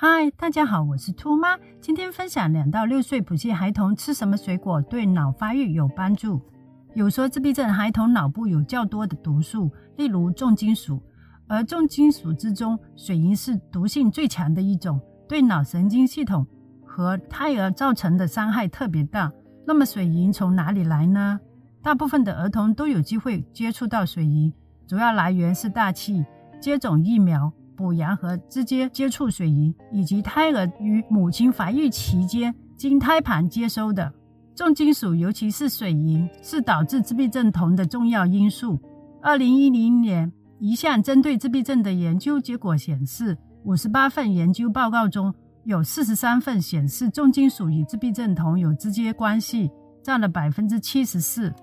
嗨，大家好，我是兔妈。今天分享两到六岁普系孩童吃什么水果对脑发育有帮助。有说自闭症孩童脑部有较多的毒素，例如重金属，而重金属之中，水银是毒性最强的一种，对脑神经系统和胎儿造成的伤害特别大。那么水银从哪里来呢？大部分的儿童都有机会接触到水银，主要来源是大气、接种疫苗。补牙和直接接触水银，以及胎儿与母亲怀孕期间经胎盘接收的重金属，尤其是水银，是导致自闭症童的重要因素。二零一零年，一项针对自闭症的研究结果显示，五十八份研究报告中有四十三份显示重金属与自闭症童有直接关系，占了百分之七十四。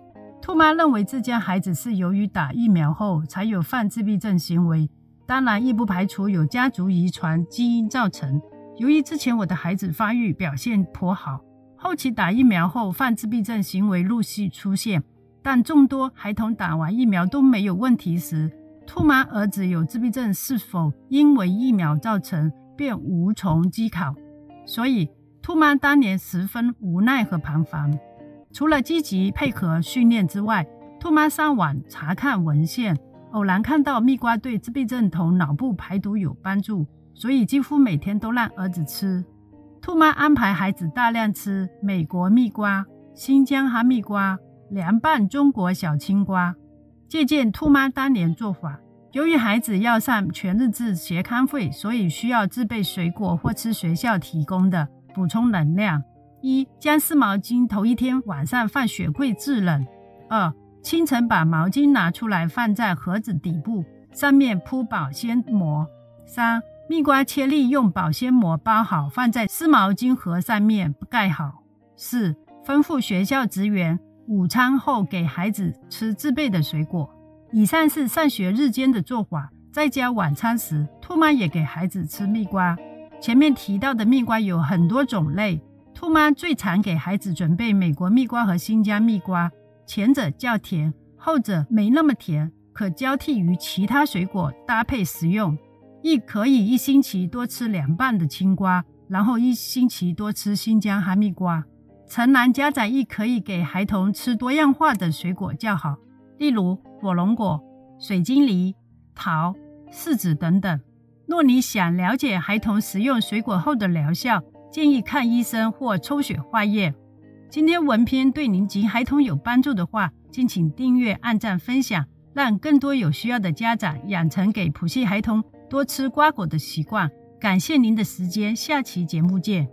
兔妈认为自家孩子是由于打疫苗后才有犯自闭症行为。当然，亦不排除有家族遗传基因造成。由于之前我的孩子发育表现颇好，后期打疫苗后犯自闭症行为陆续出现，但众多孩童打完疫苗都没有问题时，兔妈儿子有自闭症是否因为疫苗造成，便无从稽考。所以，兔妈当年十分无奈和彷徨。除了积极配合训练之外，兔妈上网查看文献。偶然看到蜜瓜对自闭症童脑部排毒有帮助，所以几乎每天都让儿子吃。兔妈安排孩子大量吃美国蜜瓜、新疆哈密瓜、凉拌中国小青瓜，借鉴兔妈当年做法。由于孩子要上全日制协康会，所以需要自备水果或吃学校提供的补充能量。一、将湿毛巾头一天晚上放雪柜制冷。二、清晨把毛巾拿出来放在盒子底部，上面铺保鲜膜。三、蜜瓜切粒，用保鲜膜包好，放在湿毛巾盒上面盖好。四、吩咐学校职员午餐后给孩子吃自备的水果。以上是上学日间的做法。在家晚餐时，兔妈也给孩子吃蜜瓜。前面提到的蜜瓜有很多种类，兔妈最常给孩子准备美国蜜瓜和新疆蜜瓜。前者较甜，后者没那么甜，可交替与其他水果搭配食用。亦可以一星期多吃两瓣的青瓜，然后一星期多吃新疆哈密瓜。成男家长亦可以给孩童吃多样化的水果较好，例如火龙果、水晶梨、桃、柿子等等。若你想了解孩童食用水果后的疗效，建议看医生或抽血化验。今天文篇对您及孩童有帮助的话，敬请订阅、按赞、分享，让更多有需要的家长养成给普系孩童多吃瓜果的习惯。感谢您的时间，下期节目见。